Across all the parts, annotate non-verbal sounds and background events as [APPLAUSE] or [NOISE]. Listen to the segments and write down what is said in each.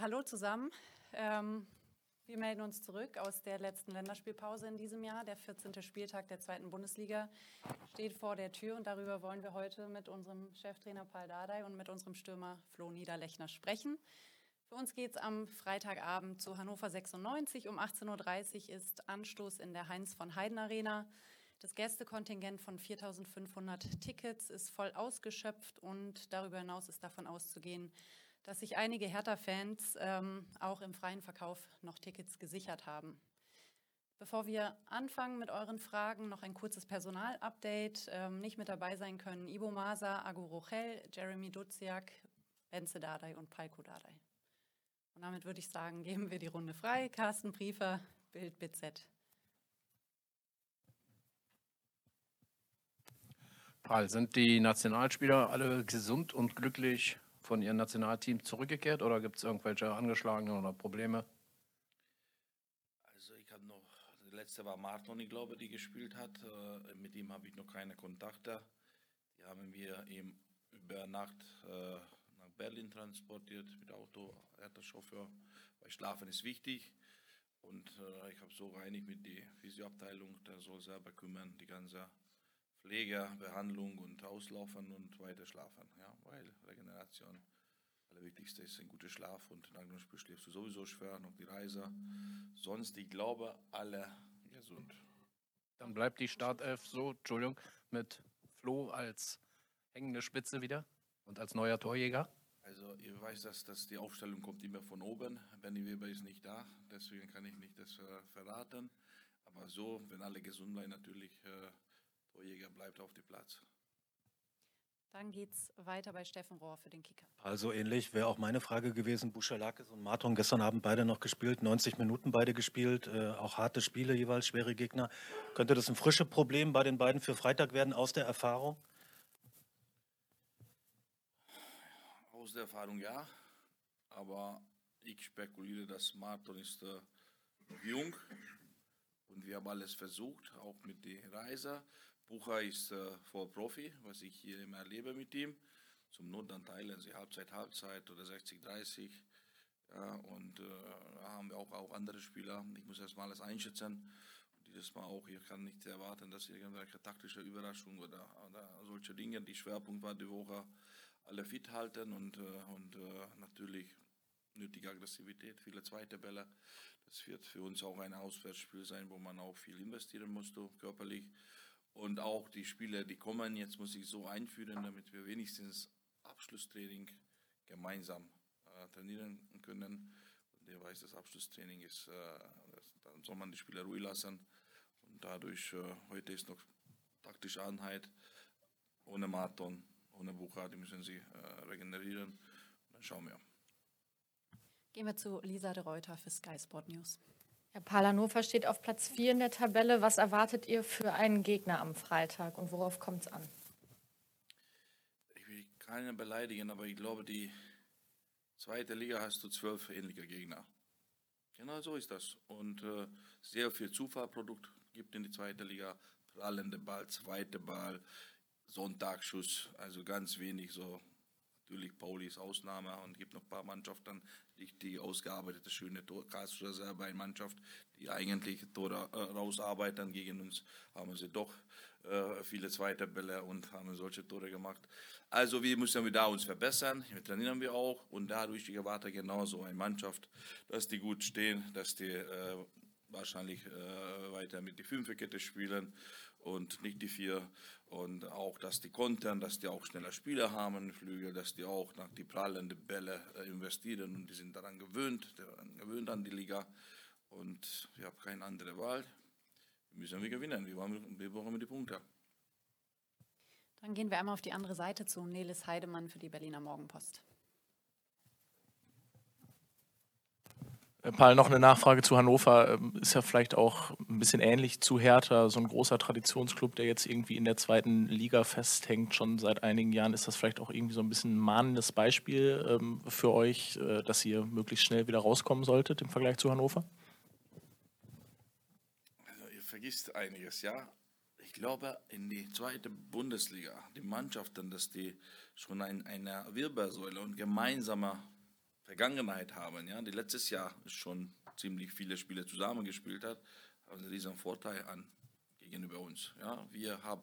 Hallo zusammen. Ähm, wir melden uns zurück aus der letzten Länderspielpause in diesem Jahr. Der 14. Spieltag der zweiten Bundesliga steht vor der Tür und darüber wollen wir heute mit unserem Cheftrainer Paul Dardai und mit unserem Stürmer Flo Niederlechner sprechen. Für uns geht es am Freitagabend zu Hannover 96. Um 18.30 Uhr ist Anstoß in der Heinz von Heiden Arena. Das Gästekontingent von 4500 Tickets ist voll ausgeschöpft und darüber hinaus ist davon auszugehen, dass sich einige Hertha-Fans ähm, auch im freien Verkauf noch Tickets gesichert haben. Bevor wir anfangen mit euren Fragen, noch ein kurzes Personalupdate. Ähm, nicht mit dabei sein können Ibo Masa, Agu Rochel, Jeremy Duziak, Benze Dardai und Paiko Dardai. Und damit würde ich sagen, geben wir die Runde frei. Carsten Briefer, Bild BZ. Paul, sind die Nationalspieler alle gesund und glücklich von ihrem Nationalteam zurückgekehrt oder gibt es irgendwelche Angeschlagenen oder Probleme? Also ich habe noch, der letzte war Martin, ich glaube, die gespielt hat. Äh, mit ihm habe ich noch keine Kontakte. Die haben wir eben über Nacht äh, nach Berlin transportiert mit Auto. Er hat das Chauffeur, weil Schlafen ist wichtig. Und äh, ich habe so geeinigt mit der Physioabteilung, der soll selber kümmern, die ganze Pflege, Behandlung und Auslaufen und weiter schlafen. Ja, weil Regeneration, allerwichtigste ist ein guter Schlaf und dem Spiel schläfst du sowieso schwer, noch die Reise. Sonst, ich glaube, alle gesund. Dann bleibt die Startelf so, Entschuldigung, mit Flo als hängende Spitze wieder und als neuer Torjäger. Also ihr weißt, dass, dass die Aufstellung kommt immer von oben. Benny Weber ist nicht da, deswegen kann ich nicht das äh, verraten. Aber so, wenn alle gesund bleiben, natürlich äh, Torjäger bleibt auf dem Platz. Dann geht es weiter bei Steffen Rohr für den Kicker. Also ähnlich wäre auch meine Frage gewesen. Buschalakis und Marton gestern Abend beide noch gespielt, 90 Minuten beide gespielt, äh, auch harte Spiele jeweils, schwere Gegner. Könnte das ein frisches Problem bei den beiden für Freitag werden aus der Erfahrung? Aus der Erfahrung ja, aber ich spekuliere, dass Marton ist äh, jung und wir haben alles versucht, auch mit der Reise. Bucher ist äh, voll Profi, was ich hier immer erlebe mit ihm. Zum Not dann teilen sie Halbzeit, Halbzeit oder 60, 30. Ja, und äh, da haben wir auch, auch andere Spieler. Ich muss erst mal alles einschätzen. Und dieses Mal auch, ich kann nicht erwarten, dass irgendwelche taktische Überraschung oder, oder solche Dinge, die Schwerpunkt war die Woche, alle fit halten und, äh, und äh, natürlich nötige Aggressivität, viele zweite Bälle. Das wird für uns auch ein Auswärtsspiel sein, wo man auch viel investieren musste, körperlich. Und auch die Spieler, die kommen, jetzt muss ich so einführen, damit wir wenigstens Abschlusstraining gemeinsam äh, trainieren können. Und der weiß, das Abschlusstraining ist, äh, das, dann soll man die Spieler ruhig lassen. Und dadurch, äh, heute ist noch taktische Einheit, ohne Marathon, ohne Bucher, die müssen sie äh, regenerieren. Dann schauen wir. Gehen wir zu Lisa de Reuter für Sky Sport News. Herr Palanover steht auf Platz 4 in der Tabelle. Was erwartet ihr für einen Gegner am Freitag und worauf kommt es an? Ich will keinen beleidigen, aber ich glaube, die zweite Liga hast du zwölf ähnliche Gegner. Genau so ist das. Und äh, sehr viel Zufallprodukt gibt in die zweite Liga. Prallende Ball, zweite Ball, Sonntagsschuss, also ganz wenig so Natürlich Pauli ist Ausnahme und gibt noch ein paar Mannschaften, die, ausgearbeitete schöne Tor. Eine Mannschaft, die eigentlich Tore äh, rausarbeiten. Gegen uns haben sie doch äh, viele zweite Bälle und haben solche Tore gemacht. Also wir müssen wir da uns verbessern. Wir trainieren wir auch und dadurch ich erwarte genauso eine Mannschaft, dass die gut stehen, dass die äh, wahrscheinlich äh, weiter mit die Fünferkette spielen und nicht die vier. Und auch, dass die kontern, dass die auch schneller Spieler haben, Flügel, dass die auch nach die prallenden Bälle äh, investieren und die sind daran gewöhnt, daran gewöhnt an die Liga. Und wir haben keine andere Wahl. Wir müssen wir gewinnen. Wir brauchen, wir die Punkte. Dann gehen wir einmal auf die andere Seite zu Nelis Heidemann für die Berliner Morgenpost. Paul, noch eine Nachfrage zu Hannover. Ähm, ist ja vielleicht auch ein bisschen ähnlich zu Hertha, so ein großer Traditionsclub, der jetzt irgendwie in der zweiten Liga festhängt, schon seit einigen Jahren. Ist das vielleicht auch irgendwie so ein bisschen ein mahnendes Beispiel ähm, für euch, äh, dass ihr möglichst schnell wieder rauskommen solltet im Vergleich zu Hannover? Also ihr vergisst einiges, ja. Ich glaube, in die zweite Bundesliga, die Mannschaften, dass die schon ein, eine Wirbelsäule und gemeinsamer Vergangenheit haben. Ja, die letztes Jahr schon ziemlich viele Spiele zusammengespielt hat, haben sie diesen Vorteil an gegenüber uns. Ja, wir haben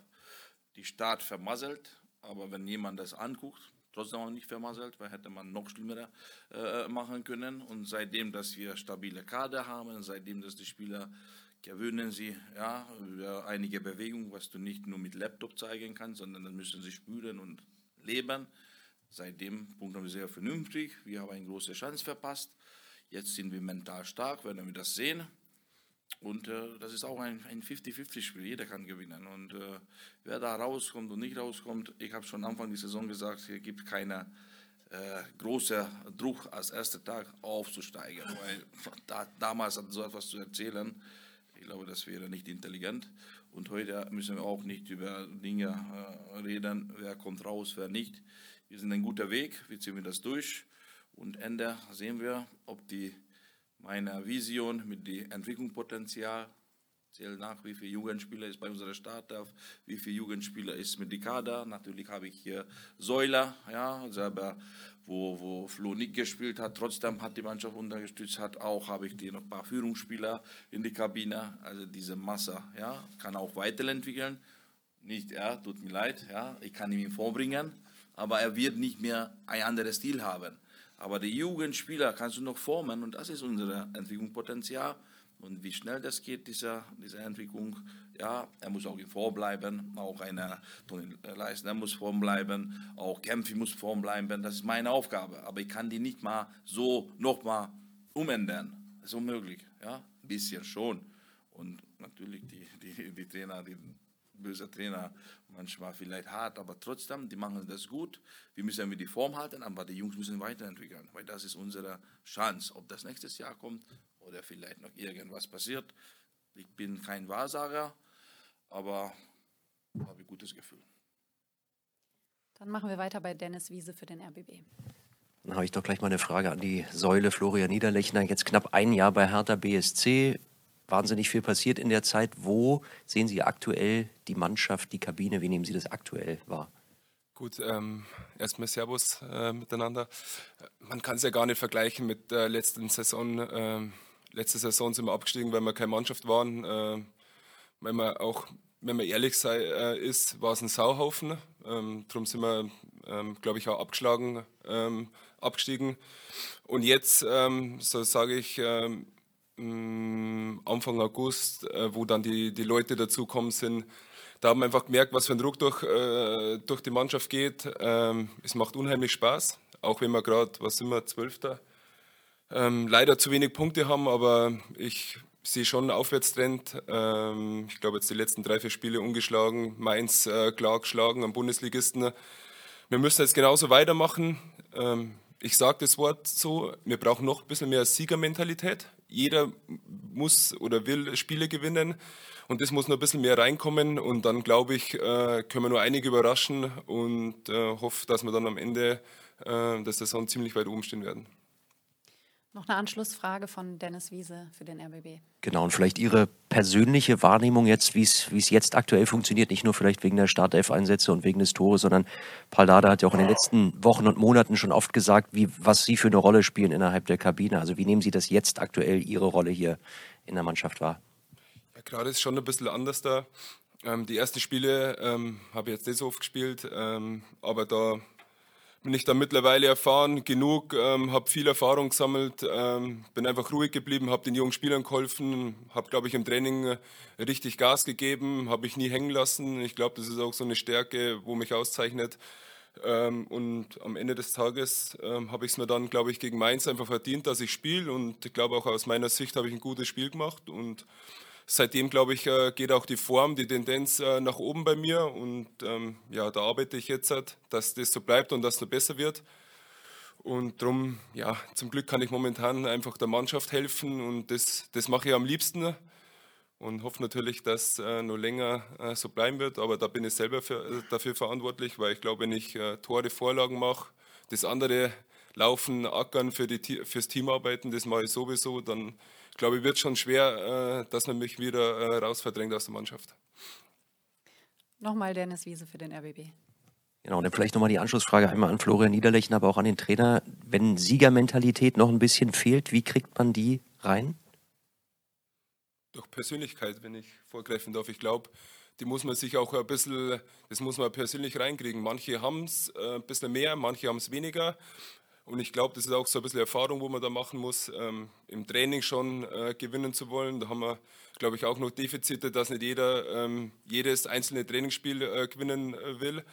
die Start vermasselt, aber wenn jemand das anguckt, trotzdem auch nicht vermasselt, weil hätte man noch schlimmer äh, machen können. Und seitdem, dass wir stabile Kader haben, seitdem, dass die Spieler gewöhnen sie ja, einige Bewegungen, was du nicht nur mit Laptop zeigen kannst, sondern dann müssen sie spüren und leben. Seitdem punkten wir sehr vernünftig. Wir haben eine große Chance verpasst. Jetzt sind wir mental stark, werden wir das sehen. Und äh, das ist auch ein, ein 50-50-Spiel. Jeder kann gewinnen. Und äh, wer da rauskommt und nicht rauskommt, ich habe schon Anfang der Saison gesagt, hier gibt keiner äh, großer Druck als erster Tag aufzusteigen. [LAUGHS] Weil da, damals so etwas zu erzählen, ich glaube, das wäre nicht intelligent. Und heute müssen wir auch nicht über Dinge äh, reden, wer kommt raus, wer nicht. Wir sind ein guter Weg, wir ziehen das durch. Und Ende sehen wir, ob die meine Vision mit dem Entwicklungspotenzial zählt nach, wie viele Jugendspieler ist bei unserer Startelf, wie viele Jugendspieler ist mit Kader. Natürlich habe ich hier Säuler, ja, selber wo, wo Flo nicht gespielt hat. Trotzdem hat die Mannschaft unterstützt, hat auch, habe ich dir noch ein paar Führungsspieler in die Kabine. Also diese Masse, ja, kann auch weiterentwickeln. Nicht, ja, tut mir leid, ja, ich kann ihn vorbringen, aber er wird nicht mehr ein anderes Stil haben. Aber die Jugendspieler kannst du noch formen und das ist unser Entwicklungspotenzial. Und wie schnell das geht, diese, diese Entwicklung, ja, er muss auch in Form bleiben, auch einer Toni Leisner muss Form bleiben, auch Kempfi muss Form bleiben, das ist meine Aufgabe. Aber ich kann die nicht mal so nochmal umändern. Das ist unmöglich, ja, ein bisschen schon. Und natürlich die, die, die Trainer, die böse Trainer, manchmal vielleicht hart, aber trotzdem, die machen das gut. Wir müssen die Form halten, aber die Jungs müssen weiterentwickeln, weil das ist unsere Chance. Ob das nächstes Jahr kommt oder vielleicht noch irgendwas passiert. Ich bin kein Wahrsager, aber habe ein gutes Gefühl. Dann machen wir weiter bei Dennis Wiese für den RBB. Dann habe ich doch gleich mal eine Frage an die Säule Florian Niederlechner. Jetzt knapp ein Jahr bei Hertha BSC. Wahnsinnig viel passiert in der Zeit. Wo sehen Sie aktuell die Mannschaft, die Kabine? Wie nehmen Sie das aktuell wahr? Gut, ähm, erstmal Servus äh, miteinander. Man kann es ja gar nicht vergleichen mit der letzten Saison. Ähm, letzte Saison sind wir abgestiegen, weil wir keine Mannschaft waren. Äh, wenn man auch, wenn man ehrlich sei, äh, ist, war es ein Sauhaufen. Ähm, darum sind wir, ähm, glaube ich, auch abgeschlagen, ähm, abgestiegen. Und jetzt, ähm, so sage ich, ähm, Anfang August, äh, wo dann die, die Leute dazukommen sind, da haben wir einfach gemerkt, was für ein Druck durch, äh, durch die Mannschaft geht. Ähm, es macht unheimlich Spaß, auch wenn wir gerade, was sind wir, Zwölfter, ähm, leider zu wenig Punkte haben, aber ich sehe schon einen Aufwärtstrend. Ähm, ich glaube, jetzt die letzten drei, vier Spiele ungeschlagen, Mainz äh, klar geschlagen am Bundesligisten. Wir müssen jetzt genauso weitermachen. Ähm, ich sage das Wort so, wir brauchen noch ein bisschen mehr Siegermentalität. Jeder muss oder will Spiele gewinnen und das muss noch ein bisschen mehr reinkommen und dann glaube ich, äh, können wir nur einige überraschen und äh, hoffe, dass wir dann am Ende äh, der Saison ziemlich weit oben stehen werden. Noch eine Anschlussfrage von Dennis Wiese für den RBB. Genau, und vielleicht Ihre persönliche Wahrnehmung jetzt, wie es jetzt aktuell funktioniert, nicht nur vielleicht wegen der Startelf-Einsätze und wegen des Tores, sondern Paul Dada hat ja auch in den letzten Wochen und Monaten schon oft gesagt, wie, was Sie für eine Rolle spielen innerhalb der Kabine. Also wie nehmen Sie das jetzt aktuell, Ihre Rolle hier in der Mannschaft wahr? Ja, gerade ist schon ein bisschen anders da. Ähm, die ersten Spiele ähm, habe ich jetzt nicht so oft gespielt, ähm, aber da bin ich da mittlerweile erfahren genug, ähm, habe viel Erfahrung gesammelt, ähm, bin einfach ruhig geblieben, habe den jungen Spielern geholfen, habe, glaube ich, im Training äh, richtig Gas gegeben, habe ich nie hängen lassen. Ich glaube, das ist auch so eine Stärke, wo mich auszeichnet. Ähm, und am Ende des Tages ähm, habe ich es mir dann, glaube ich, gegen Mainz einfach verdient, dass ich spiele. Und ich glaube, auch aus meiner Sicht habe ich ein gutes Spiel gemacht. Und seitdem, glaube ich, äh, geht auch die Form, die Tendenz äh, nach oben bei mir. Und ähm, ja, da arbeite ich jetzt, halt, dass das so bleibt und dass es noch besser wird. Und darum, ja, zum Glück kann ich momentan einfach der Mannschaft helfen und das, das mache ich am liebsten und hoffe natürlich, dass äh, noch länger äh, so bleiben wird. Aber da bin ich selber für, äh, dafür verantwortlich, weil ich glaube, wenn ich äh, Tore, Vorlagen mache, das andere Laufen, Ackern, für die, fürs Team arbeiten, das mache ich sowieso, dann glaube wird schon schwer, äh, dass man mich wieder äh, rausverdrängt aus der Mannschaft. Nochmal Dennis Wiese für den RBB. Genau, und dann vielleicht nochmal die Anschlussfrage einmal an Florian Niederlechner, aber auch an den Trainer. Wenn Siegermentalität noch ein bisschen fehlt, wie kriegt man die rein? Durch Persönlichkeit, wenn ich vorgreifen darf. Ich glaube, die muss man sich auch ein bisschen, das muss man persönlich reinkriegen. Manche haben es äh, ein bisschen mehr, manche haben es weniger. Und ich glaube, das ist auch so ein bisschen Erfahrung, wo man da machen muss, ähm, im Training schon äh, gewinnen zu wollen. Da haben wir, glaube ich, auch noch Defizite, dass nicht jeder ähm, jedes einzelne Trainingsspiel äh, gewinnen äh, will.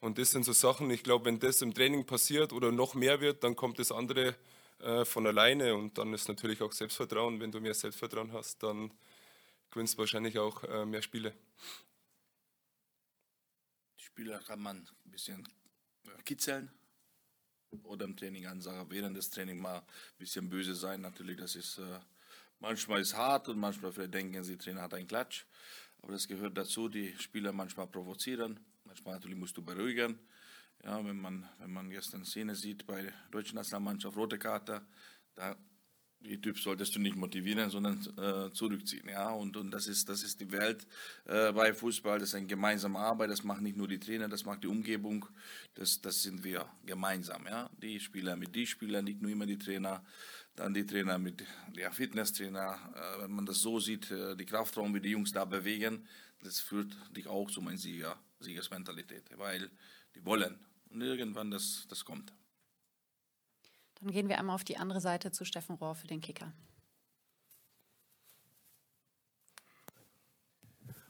Und das sind so Sachen, ich glaube, wenn das im Training passiert oder noch mehr wird, dann kommt das andere äh, von alleine. Und dann ist natürlich auch Selbstvertrauen. Wenn du mehr Selbstvertrauen hast, dann gewinnst du wahrscheinlich auch äh, mehr Spiele. Die Spieler kann man ein bisschen äh, kitzeln oder im Training ansagen, während des Trainings mal ein bisschen böse sein. Natürlich, das ist äh, manchmal ist hart und manchmal vielleicht denken sie, Trainer hat einen Klatsch. Aber das gehört dazu, die Spieler manchmal provozieren, manchmal natürlich musst du beruhigen. Ja, wenn man, wenn man gestern Szene sieht bei der deutschen Nationalmannschaft, rote Karte, da die Typ solltest du nicht motivieren, sondern äh, zurückziehen. Ja, und, und das ist, das ist die Welt äh, bei Fußball. Das ist eine gemeinsame Arbeit. Das macht nicht nur die Trainer, das macht die Umgebung. Das, das sind wir gemeinsam. Ja, die Spieler mit die Spieler, nicht nur immer die Trainer. Dann die Trainer mit der Fitnesstrainer. Äh, wenn man das so sieht, äh, die Kraftraum, wie die Jungs da bewegen, das führt dich auch zu meiner Sieger, Siegersmentalität, weil die wollen. Und irgendwann das, das kommt. Dann gehen wir einmal auf die andere Seite zu Steffen Rohr für den Kicker.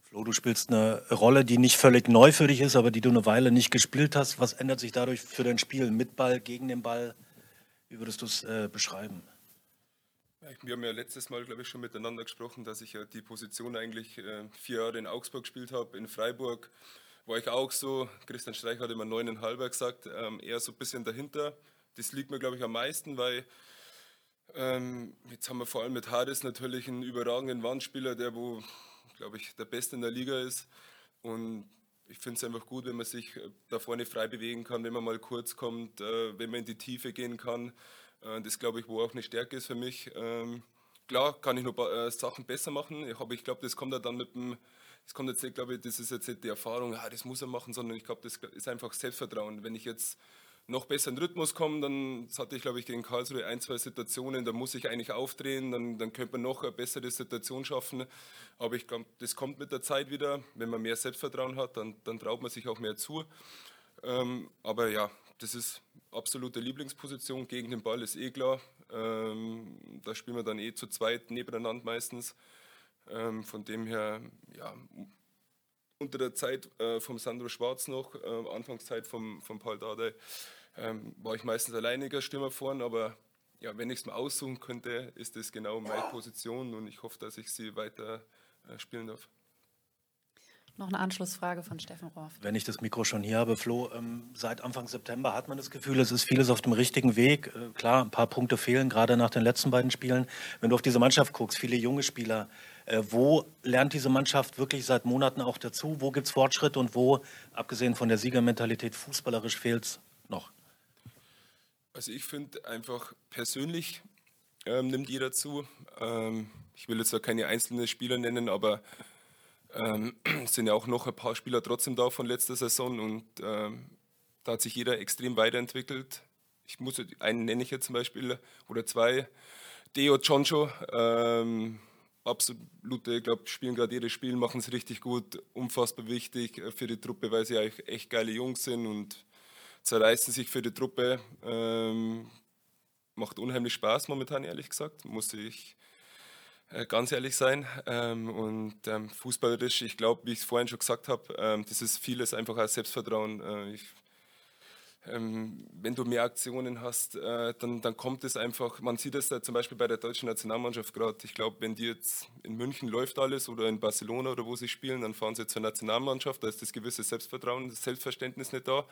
Flo, du spielst eine Rolle, die nicht völlig neu für dich ist, aber die du eine Weile nicht gespielt hast. Was ändert sich dadurch für dein Spiel mit Ball, gegen den Ball? Wie würdest du es äh, beschreiben? Wir haben ja letztes Mal, glaube ich, schon miteinander gesprochen, dass ich ja die Position eigentlich äh, vier Jahre in Augsburg gespielt habe. In Freiburg war ich auch so, Christian Streich hat immer neuneinhalber gesagt, ähm, eher so ein bisschen dahinter. Das liegt mir, glaube ich, am meisten, weil ähm, jetzt haben wir vor allem mit Hades natürlich einen überragenden Wandspieler, der wo, glaube ich, der Beste in der Liga ist. Und ich finde es einfach gut, wenn man sich äh, da vorne frei bewegen kann, wenn man mal kurz kommt, äh, wenn man in die Tiefe gehen kann. Äh, das glaube ich, wo auch eine Stärke ist für mich. Ähm, klar kann ich noch äh, Sachen besser machen, aber ich glaube, das kommt ja dann mit dem, das kommt jetzt nicht, glaube ich, das ist jetzt nicht die Erfahrung, ja, das muss er machen, sondern ich glaube, das ist einfach Selbstvertrauen. Wenn ich jetzt noch besser in Rhythmus kommen. Dann hatte ich, glaube ich, gegen Karlsruhe ein, zwei Situationen, da muss ich eigentlich aufdrehen, dann, dann könnte man noch eine bessere Situation schaffen. Aber ich glaube, das kommt mit der Zeit wieder. Wenn man mehr Selbstvertrauen hat, dann, dann traut man sich auch mehr zu. Ähm, aber ja, das ist absolute Lieblingsposition. Gegen den Ball ist eh klar. Ähm, da spielen wir dann eh zu zweit nebeneinander meistens. Ähm, von dem her, ja, unter der Zeit äh, vom Sandro Schwarz noch, äh, Anfangszeit vom, vom Paul Dardai, ähm, war ich meistens alleiniger Stürmer vorn, aber ja, wenn ich es mal aussuchen könnte, ist das genau meine Position und ich hoffe, dass ich sie weiter äh, spielen darf. Noch eine Anschlussfrage von Steffen Rohrf. Wenn ich das Mikro schon hier habe, Flo, ähm, seit Anfang September hat man das Gefühl, es ist vieles auf dem richtigen Weg. Äh, klar, ein paar Punkte fehlen, gerade nach den letzten beiden Spielen. Wenn du auf diese Mannschaft guckst, viele junge Spieler, äh, wo lernt diese Mannschaft wirklich seit Monaten auch dazu? Wo gibt es Fortschritte und wo, abgesehen von der Siegermentalität, fußballerisch fehlt es noch? Also ich finde einfach persönlich ähm, nimmt jeder zu. Ähm, ich will jetzt ja keine einzelnen Spieler nennen, aber ähm, [CLEARS THROAT] sind ja auch noch ein paar Spieler trotzdem da von letzter Saison und ähm, da hat sich jeder extrem weiterentwickelt. Ich muss einen nenne ich jetzt zum Beispiel oder zwei. Deo Choncho, ähm, absolute, ich glaube, spielen gerade jedes Spiel, machen es richtig gut, unfassbar wichtig äh, für die Truppe, weil sie eigentlich echt geile Jungs sind und zerreißen sich für die Truppe. Ähm, macht unheimlich Spaß momentan, ehrlich gesagt, muss ich äh, ganz ehrlich sein. Ähm, und ähm, fußballerisch, ich glaube, wie ich es vorhin schon gesagt habe, ähm, das ist vieles einfach als Selbstvertrauen. Äh, ich, ähm, wenn du mehr Aktionen hast, äh, dann, dann kommt es einfach, man sieht es da zum Beispiel bei der deutschen Nationalmannschaft gerade, ich glaube, wenn die jetzt in München läuft alles oder in Barcelona oder wo sie spielen, dann fahren sie zur Nationalmannschaft, da ist das gewisse Selbstvertrauen, das Selbstverständnis nicht da,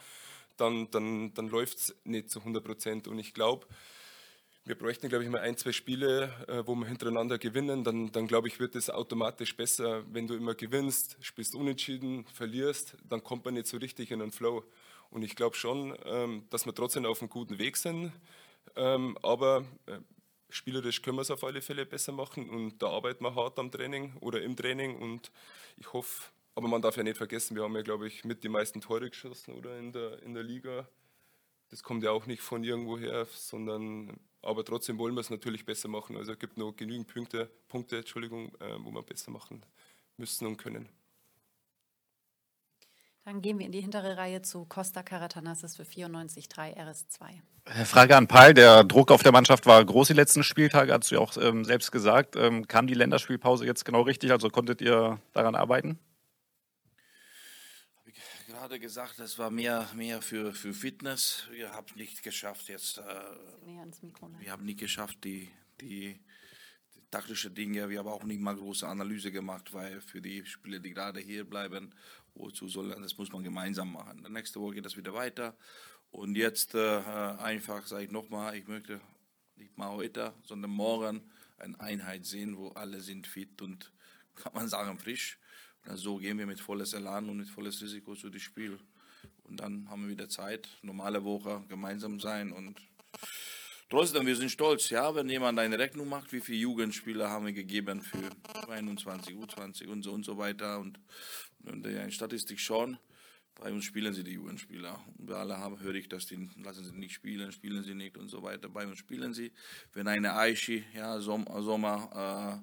dann, dann, dann läuft es nicht zu 100 Prozent. Und ich glaube, wir bräuchten, glaube ich, mal ein, zwei Spiele, äh, wo wir hintereinander gewinnen. Dann, dann glaube ich, wird es automatisch besser, wenn du immer gewinnst, spielst unentschieden, verlierst, dann kommt man nicht so richtig in den Flow. Und ich glaube schon, ähm, dass wir trotzdem auf einem guten Weg sind. Ähm, aber äh, spielerisch können wir es auf alle Fälle besser machen und da arbeiten wir hart am Training oder im Training. Und ich hoffe, Aber man darf ja nicht vergessen, wir haben ja, glaube ich, mit die meisten Tore geschossen oder in der, in der Liga. Das kommt ja auch nicht von irgendwoher, sondern aber trotzdem wollen wir es natürlich besser machen. Also es gibt noch genügend Punkte, Punkte Entschuldigung, äh, wo wir besser machen müssen und können. Dann gehen wir in die hintere Reihe zu Costa Caratanassis für 94,3 RS2. Frage an Paul. Der Druck auf der Mannschaft war groß die letzten Spieltage, hast du ja auch ähm, selbst gesagt. Ähm, kam die Länderspielpause jetzt genau richtig? Also konntet ihr daran arbeiten? Habe ich gerade gesagt, das war mehr, mehr für, für Fitness. Wir haben nicht geschafft jetzt. Äh, Mikro. ne? wir haben nicht geschafft, die, die, die taktische Dinge. Wir haben auch nicht mal große Analyse gemacht, weil für die Spieler, die gerade hier bleiben, wozu soll das muss man gemeinsam machen. Dann nächste Woche geht das wieder weiter. Und jetzt äh, einfach sage ich nochmal, ich möchte nicht mal heute, sondern morgen eine Einheit sehen, wo alle sind fit und kann man sagen frisch. Und so gehen wir mit volles Elan und mit volles Risiko zu dem Spiel. Und dann haben wir wieder Zeit, normale Woche gemeinsam sein und Trotzdem, wir sind stolz, ja, wenn jemand eine Rechnung macht, wie viele Jugendspieler haben wir gegeben für 21, U20 und so und so weiter. Und wir eine Statistik schauen, bei uns spielen sie die Jugendspieler. Und bei alle haben, höre ich, dass die lassen sie nicht spielen, spielen sie nicht und so weiter. Bei uns spielen sie. Wenn eine Aishi, ja, Som- Sommer,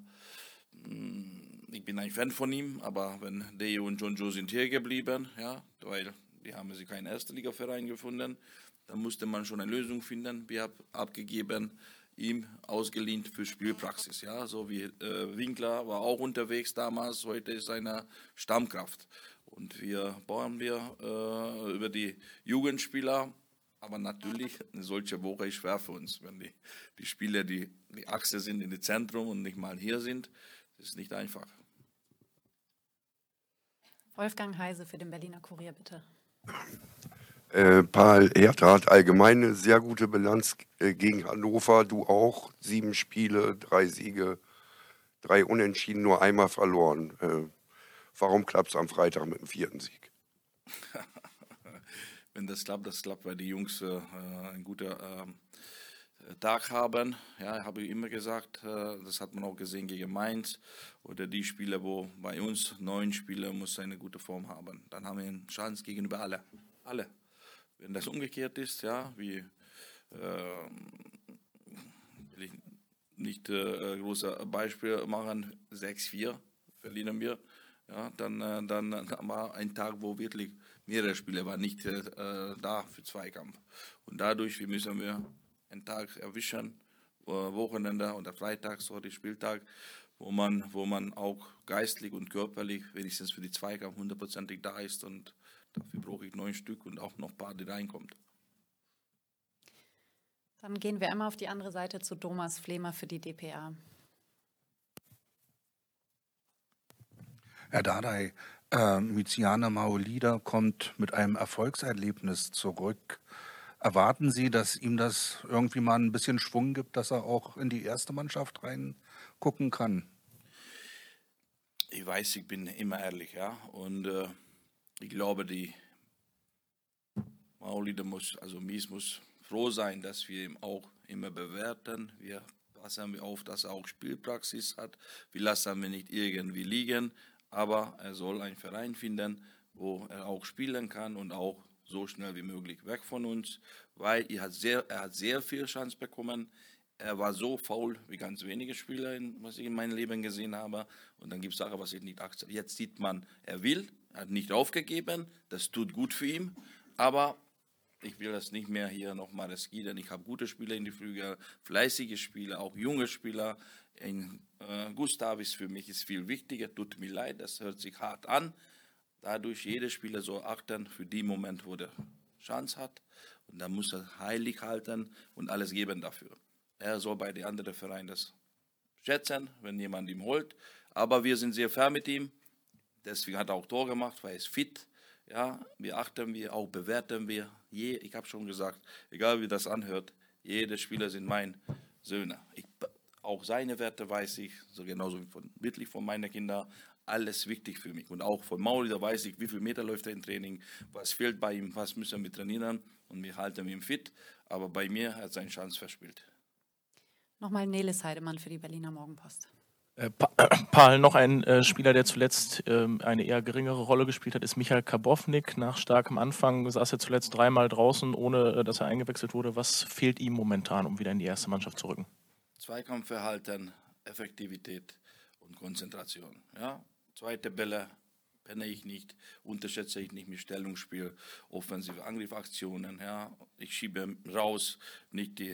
äh, ich bin ein Fan von ihm, aber wenn Deo und John Joe sind hier geblieben, ja, weil die haben sie keinen Erste-Liga-Verein gefunden, dann musste man schon eine Lösung finden. Wir haben abgegeben, ihm ausgeliehen für Spielpraxis. Ja, so wie äh, Winkler war auch unterwegs damals, heute ist seine Stammkraft. Und wir bauen wir äh, über die Jugendspieler, aber natürlich eine solche Woche ist schwer für uns, wenn die, die Spieler die, die Achse sind in dem Zentrum und nicht mal hier sind. Das ist nicht einfach. Wolfgang Heise für den Berliner Kurier, bitte. Äh, Paul Hertha hat allgemein eine sehr gute Bilanz äh, gegen Hannover. Du auch. Sieben Spiele, drei Siege, drei Unentschieden, nur einmal verloren. Äh, warum klappt es am Freitag mit dem vierten Sieg? [LAUGHS] Wenn das klappt, das klappt, weil die Jungs äh, einen guten ähm, Tag haben. Ja, habe ich immer gesagt, äh, das hat man auch gesehen gegen Mainz. Oder die Spieler, wo bei uns neun Spieler muss eine gute Form haben. Dann haben wir eine Chance gegenüber alle. Alle. Wenn das umgekehrt ist, ja, wie ähm, will ich nicht äh, große Beispiel machen, 6-4 verlieren wir. Ja, dann, äh, dann war ein Tag, wo wirklich mehrere Spieler waren nicht äh, da für Zweikampf. Und dadurch wir müssen wir einen Tag erwischen, äh, Wochenende oder Freitag, sorry, Spieltag, wo man, wo man auch geistlich und körperlich wenigstens für die Zweikampf hundertprozentig da ist. Und dafür brauche ich neun Stück und auch noch ein paar, die reinkommt. Dann gehen wir einmal auf die andere Seite zu Thomas Flemer für die DPA. Herr Dardai, äh, Miziana Maolida kommt mit einem Erfolgserlebnis zurück. Erwarten Sie, dass ihm das irgendwie mal ein bisschen Schwung gibt, dass er auch in die erste Mannschaft reingucken kann? Ich weiß, ich bin immer ehrlich, ja. Und äh, ich glaube, die Maulide muss, also Mies muss froh sein, dass wir ihn auch immer bewerten. Wir passen auf, dass er auch Spielpraxis hat. Wir lassen ihn nicht irgendwie liegen, aber er soll einen Verein finden, wo er auch spielen kann und auch so schnell wie möglich weg von uns, weil er hat sehr, er hat sehr viel Chance bekommen. Er war so faul wie ganz wenige Spieler, in, was ich in meinem Leben gesehen habe. Und dann gibt es Sachen, was ich nicht akzeptiere. Jetzt sieht man, er will, er hat nicht aufgegeben. Das tut gut für ihn. Aber ich will das nicht mehr hier nochmal riskieren. Ich habe gute Spieler in die Flügel, fleißige Spieler, auch junge Spieler. Ein, äh, Gustav ist für mich ist viel wichtiger. Tut mir leid, das hört sich hart an. Dadurch jeder Spieler so achten für den Moment, wo der Chance hat. Und dann muss er heilig halten und alles geben dafür. Er soll bei den anderen Vereinen das schätzen, wenn jemand ihm holt. Aber wir sind sehr fair mit ihm. Deswegen hat er auch Tor gemacht, weil er ist fit. Ja, wir achten wir, auch bewerten wir. Je, ich habe schon gesagt, egal wie das anhört, jede Spieler sind mein Söhne. Ich, auch seine Werte weiß ich, so genauso wie von, wirklich von meinen Kindern. Alles wichtig für mich. Und auch von Mauli, da weiß ich, wie viel Meter läuft er im Training, was fehlt bei ihm, was müssen wir trainieren. Und wir halten ihn fit. Aber bei mir hat er seine Chance verspielt. Nochmal Nelis Heidemann für die Berliner Morgenpost. Äh, Paul, [CLEARS THROAT] noch ein äh, Spieler, der zuletzt ähm, eine eher geringere Rolle gespielt hat, ist Michael Karbovnik. Nach starkem Anfang saß er zuletzt dreimal draußen, ohne äh, dass er eingewechselt wurde. Was fehlt ihm momentan, um wieder in die erste Mannschaft zu rücken? Zweikampfverhalten, Effektivität und Konzentration. Ja? Zweite Bälle penne ich nicht, unterschätze ich nicht mit Stellungsspiel, offensive Angriffaktionen. Ja. Ich schiebe raus, nicht die,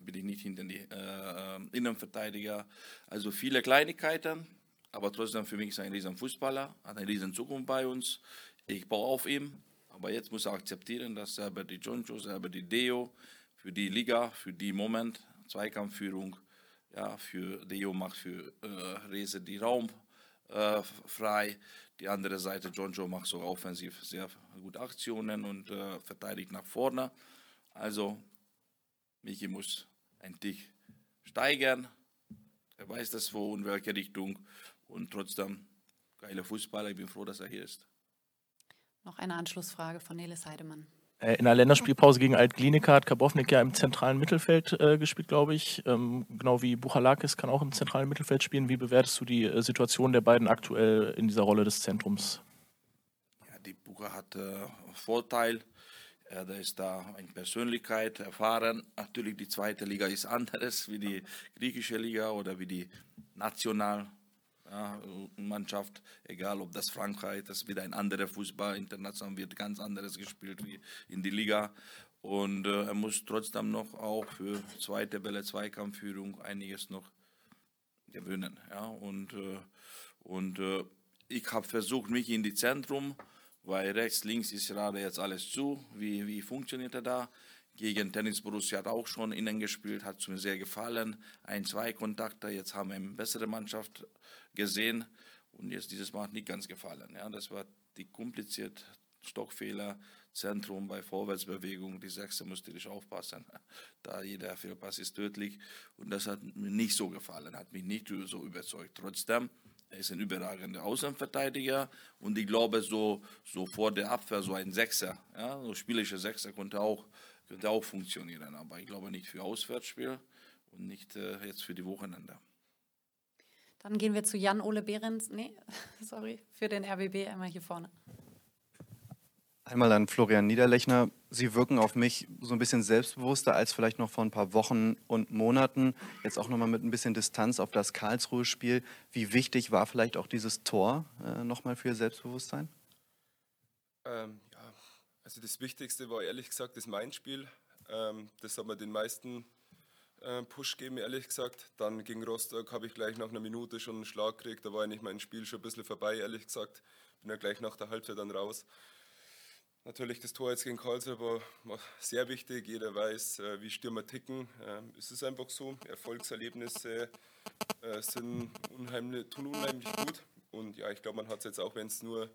bin ich nicht hinter die äh, Innenverteidiger. Also viele Kleinigkeiten, aber trotzdem für mich ist er ein riesen Fußballer, hat eine riesen Zukunft bei uns. Ich baue auf ihm, aber jetzt muss er akzeptieren, dass selber die Jonjo, selber die Deo für die Liga, für die Moment, Zweikampfführung, ja, für Deo macht für äh, Rese die Raum äh, frei. Die andere Seite, John Joe macht so offensiv sehr gute Aktionen und äh, verteidigt nach vorne. Also, Michi muss ein Tick steigern. Er weiß das wo in welche Richtung. Und trotzdem, geiler Fußballer. Ich bin froh, dass er hier ist. Noch eine Anschlussfrage von Nelis Heidemann. Äh, in der Länderspielpause gegen Alt-Glinica hat Karbovnik ja im zentralen Mittelfeld äh, gespielt, glaube ich. Ähm, genau wie Buchalakis kann auch im zentralen Mittelfeld spielen. Wie bewertest du die äh, Situation der beiden aktuell in dieser Rolle des Zentrums? Ja, die Bucha hat äh, Vorteil. Da ist da eine Persönlichkeit, erfahren. Natürlich, die zweite Liga ist [LAUGHS] anderes wie die griechische Liga oder wie die national Mannschaft, egal ob das Frankreich, das wird ein anderer Fußball, international wird ganz anderes gespielt wie in die Liga. Und äh, er muss trotzdem noch auch für zweite Bälle, Zweikampfführung einiges noch gewöhnen. Ja? Und, äh, und äh, ich habe versucht, mich in die Zentrum, weil rechts, links ist gerade jetzt alles zu. Wie, wie funktioniert er da? Gegen Tennis Borussia hat auch schon innen gespielt, hat mir sehr gefallen. Ein, zwei Kontakte, jetzt haben wir eine bessere Mannschaft gesehen und jetzt dieses Mal hat nicht ganz gefallen. Ja, das war die kompliziert Stockfehler, Zentrum bei Vorwärtsbewegung, die Sechste musste ich aufpassen. [LAUGHS] Da jeder Fehlpass ist tödlich und das hat mir nicht so gefallen, hat mich nicht so überzeugt. Trotzdem, er ist ein überragender Außenverteidiger und ich glaube, so, so vor der Abwehr, so ein Sechser, ja, so spielerischer Sechser konnte auch könnte auch funktionieren, aber ich glaube nicht für Auswärtsspiel und nicht äh, jetzt für die Wochenende. Dann gehen wir zu Jan-Ole Behrens, nee, [LAUGHS] sorry, für den RBB einmal hier vorne. Einmal an Florian Niederlechner. Sie wirken auf mich so ein bisschen selbstbewusster als vielleicht noch vor ein paar Wochen und Monaten. Jetzt auch nochmal mit ein bisschen Distanz auf das Karlsruhe-Spiel. Wie wichtig war vielleicht auch dieses Tor äh, nochmal für Ihr Selbstbewusstsein? Ähm, also das Wichtigste war ehrlich gesagt das Main-Spiel. Ähm, das hat mir den meisten äh, Push gegeben, ehrlich gesagt. Dann gegen Rostock habe ich gleich nach einer Minute schon einen Schlag gekriegt. Da war eigentlich mein Spiel schon ein bisschen vorbei, ehrlich gesagt. Bin ja gleich nach der Halbzeit dann raus. Natürlich das Tor jetzt gegen Karlsruhe war, war sehr wichtig. Jeder weiß, äh, wie Stürmer ticken. Ähm, es ist einfach so. Erfolgserlebnisse äh, sind unheimlich, tun unheimlich gut. Und ja, ich glaube, man hat es jetzt auch, wenn es nur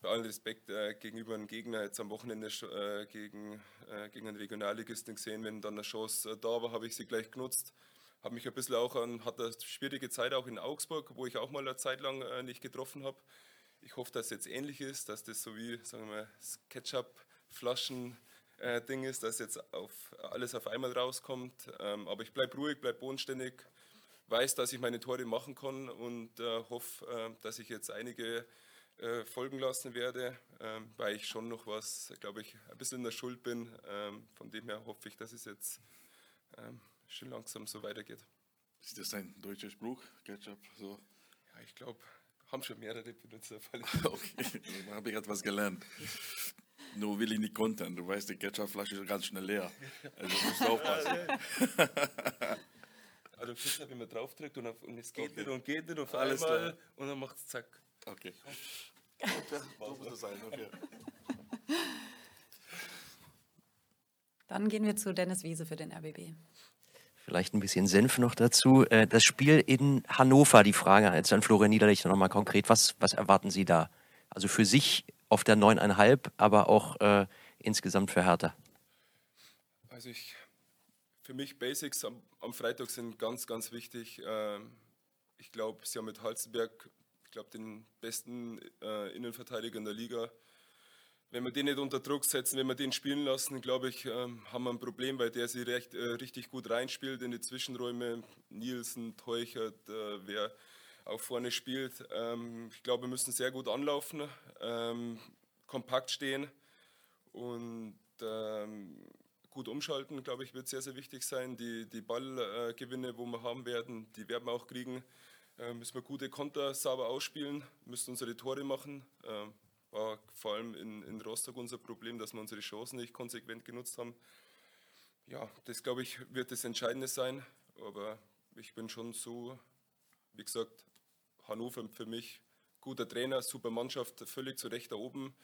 bei allem Respekt äh, gegenüber einem Gegner jetzt am Wochenende äh, gegen, äh, gegen einen Regionalligisten gesehen, wenn dann eine Chance äh, da war, habe ich sie gleich genutzt. Habe mich ein bisschen auch an, hatte eine schwierige Zeit auch in Augsburg, wo ich auch mal eine Zeit lang äh, nicht getroffen habe. Ich hoffe, dass es jetzt ähnlich ist, dass das so wie, sagen wir das Ketchup-Flaschen-Ding ist, dass jetzt auf, alles auf einmal rauskommt. Ähm, aber ich bleibe ruhig, bleibe bodenständig, weiß, dass ich meine Tore machen kann und äh, hoffe, dass ich jetzt einige äh, folgen lassen werde, ähm, weil ich schon noch was, glaube ich, ein bisschen in der Schuld bin. Ähm, von dem her hoffe ich, dass es jetzt ähm, schon langsam so weitergeht. Ist das ein deutscher Spruch, Ketchup? So? Ja, ich glaube, haben schon mehrere Benutzer. [LAUGHS] okay, dann habe ich etwas gelernt. Nur will ich nicht kontern. Du weißt, die Ketchupflasche ist ganz schnell leer. Also musst du aufpassen. [LAUGHS] [LAUGHS] also Pizza, wenn man drauf drückt und, auf, und es geht okay. nicht und geht nicht auf Alles einmal und dann macht es zack. Okay. so muss es sein, okay. Dann gehen wir zu Dennis Wiese für den RBB. Vielleicht ein bisschen Senf noch dazu. Äh, das Spiel in Hannover, die Frage jetzt an Florian Niederlich nochmal konkret. Was, was erwarten Sie da? Also für sich auf der 9,5, aber auch äh, insgesamt für Hertha. Also ich, für mich Basics am, am Freitag sind ganz, ganz wichtig. Ähm, ich glaube, Sie haben mit Halzenberg ich glaube, den besten äh, Innenverteidiger in der Liga. wenn wir den nicht unter Druck setzen, wenn wir den spielen lassen, glaube ich, ähm, haben wir ein Problem, weil der sich recht, äh, richtig gut reinspielt in die Zwischenräume. Nielsen, Teuchert, äh, wer auch vorne spielt. Ähm, ich glaube, wir müssen sehr gut anlaufen, ähm, kompakt stehen und ähm, gut umschalten, glaube ich, wird sehr, sehr wichtig sein. Die, die Ballgewinne, wo wir haben werden, die werden wir auch kriegen. Äh, müssen wir gute Konter sauber ausspielen, müssen unsere Tore machen. Äh, war vor allem in, in Rostock unser Problem, dass wir unsere Chancen nicht konsequent genutzt haben. Ja, das glaube ich wird das Entscheidende sein. Aber ich bin schon so, wie gesagt, Hannover für mich guter Trainer, super Mannschaft, völlig zu Recht da oben.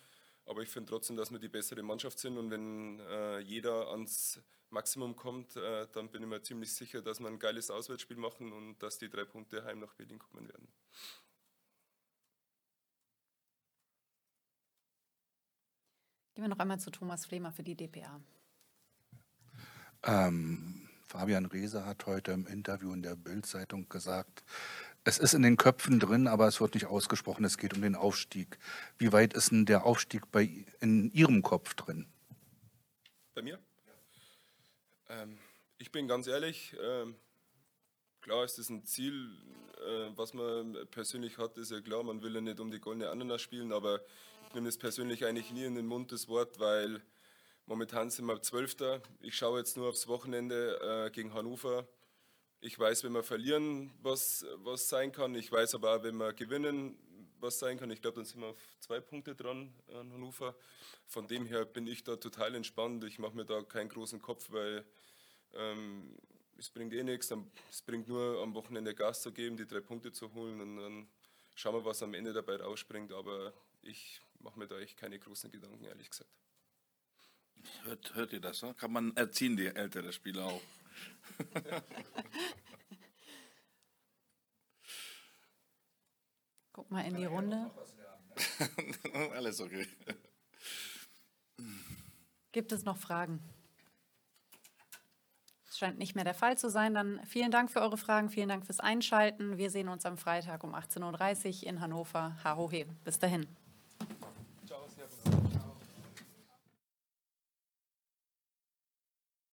Aber ich finde trotzdem, dass wir die bessere Mannschaft sind und wenn äh, jeder ans Maximum kommt, äh, dann bin ich mir ziemlich sicher, dass wir ein geiles Auswärtsspiel machen und dass die drei Punkte heim nach Berlin kommen werden. Gehen wir noch einmal zu Thomas Flemer für die DPA. Ähm, Fabian Reese hat heute im Interview in der Bild-Zeitung gesagt, es ist in den Köpfen drin, aber es wird nicht ausgesprochen. Es geht um den Aufstieg. Wie weit ist denn der Aufstieg bei, in Ihrem Kopf drin? Bei mir? Ähm, ich bin ganz ehrlich, ähm, klar ist das ein Ziel, äh, was man persönlich hat, ist ja klar, man will ja nicht um die goldene Ananas spielen, aber ich nehme das persönlich eigentlich nie in den Mund, das Wort, weil momentan sind wir Zwölfter. Ich schaue jetzt nur aufs Wochenende äh, gegen Hannover. Ich weiß, wenn wir verlieren, was, was sein kann. Ich weiß aber auch, wenn wir gewinnen, was sein kann. Ich glaube, dann sind wir auf zwei Punkte dran an Hannover. Von dem her bin ich da total entspannt. Ich mache mir da keinen großen Kopf, weil ähm, es bringt eh nichts. Es bringt nur am Wochenende Gas zu geben, die drei Punkte zu holen und dann schauen wir, was am Ende dabei rausspringt. Aber ich mache mir da echt keine großen Gedanken, ehrlich gesagt. Hört, hört ihr das? Ne? Kann man erziehen, die ältere Spieler auch. Guck mal in die Runde. [LAUGHS] Alles okay. Gibt es noch Fragen? Das scheint nicht mehr der Fall zu sein. Dann vielen Dank für eure Fragen, vielen Dank fürs Einschalten. Wir sehen uns am Freitag um 18.30 Uhr in Hannover. Harohe. Bis dahin.